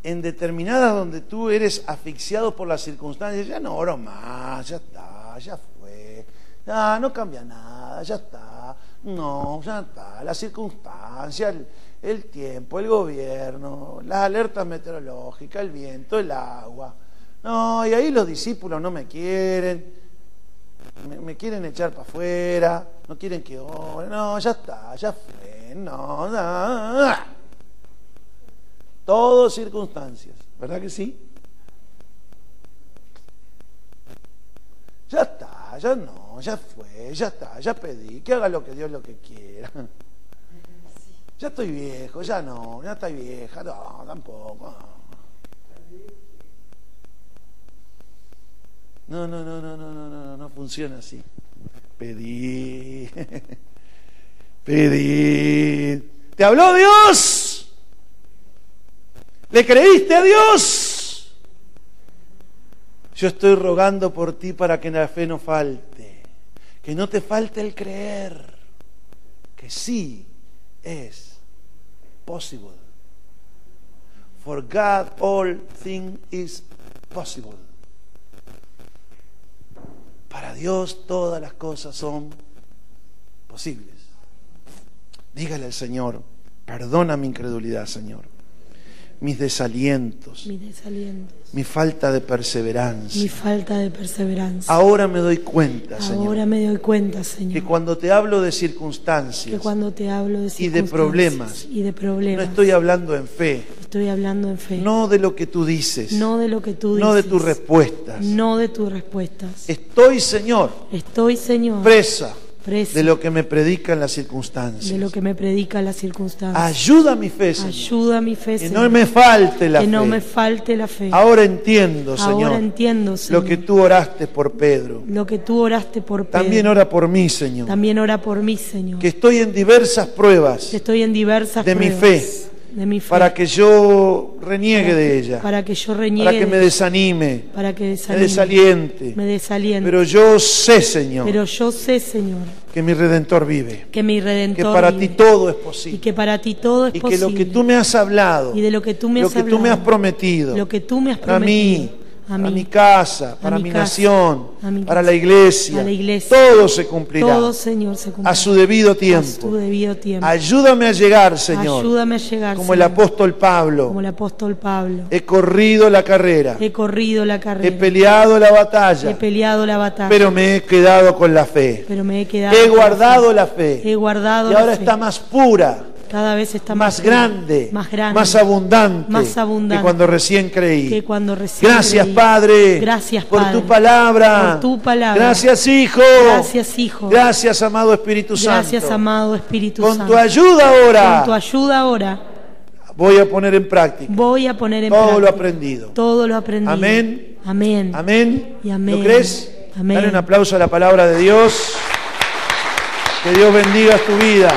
en determinadas donde tú eres asfixiado por las circunstancias, ya no oro más, ya está, ya fue, ya no cambia nada, ya está, no, ya está, las circunstancias, el, tiempo, el gobierno, las alertas meteorológicas, el viento, el agua. No, y ahí los discípulos no me quieren, me, me quieren echar para afuera, no quieren que ore, no, ya está, ya fue no, no. Todo circunstancias, ¿verdad que sí? está, ya no, ya fue, ya está, ya pedí, que haga lo que Dios lo que quiera. Ya estoy viejo, ya no, ya estoy vieja, no, tampoco. No, no, no, no, no, no, no, no funciona así. Pedí, pedí. ¿Te habló Dios? ¿Le creíste a Dios? Yo estoy rogando por ti para que la fe no falte, que no te falte el creer, que sí es possible. For God all things is possible. Para Dios todas las cosas son posibles. Dígale al Señor, perdona mi incredulidad, Señor mis desalientos, mis desalientos, mi falta de perseverancia. mi falta de perseverancia. Ahora me doy cuenta, Señor, Ahora me doy cuenta, Señor, que cuando te hablo de que circunstancias, cuando te hablo de y de circunstancias problemas, y de no problemas, estoy hablando en fe, estoy hablando en fe, no de lo que tú dices, no de lo que tú dices, no de tus respuestas. no de tus respuestas. Estoy, Señor, Estoy, Señor, presa de lo que me predican las circunstancias. de lo que me predica las circunstancias. Ayuda mi fe, Señor. Ayuda mi fe, Que Señor, no me falte la que fe. no me falte la fe. Ahora entiendo, Señor, Ahora entiendo, Señor, lo que tú oraste por Pedro. lo que tú oraste por Pedro. También ora por mí, Señor. También ora por mí, Señor. Que estoy en diversas pruebas que estoy en diversas de mi pruebas fe, de mi fe, para que yo reniegue de ella, para que yo reniegue, para que me de- desanime, para que me desanime, desaliente. me desaliente. Pero yo sé, Señor, Pero yo sé, Señor, que mi Redentor vive, que mi que Redentor para vive, ti todo es y posible. que para ti todo es Y que posible. lo que tú me has hablado, y de lo que tú me lo has que tú me has hablado, prometido, lo que tú me has para mí, a mi casa, para mi mi casa, nación, mi para la iglesia, a la iglesia, todo se cumplirá todo, Señor, se cumplirá a su debido a su tiempo. debido tiempo. Ayúdame a llegar, Señor, Ayúdame a llegar, como el apóstol Pablo. como el apóstol Pablo. He corrido la carrera, He corrido la carrera, he peleado la he batalla, peleado la batalla, pero me he quedado con la fe. pero me he quedado He con la guardado fe. la fe. He guardado Y la ahora fe. está más pura, cada vez está más pura, grande, más grande, más abundante, más abundante que cuando recién creí. que cuando recién Gracias, creí. Padre, Gracias, por Padre, tu palabra. por tu palabra. Gracias, Hijo. Gracias, Hijo. Gracias, amado Espíritu Gracias, Santo. amado Espíritu Con Santo. tu ayuda ahora Con tu ayuda ahora voy a poner en práctica voy a poner en todo práctica lo aprendido. todo lo aprendido. Amén. Amén. Amén. Y amén. ¿Lo crees? Amén. Dale un aplauso a la palabra de Dios. Que Dios bendiga tu vida.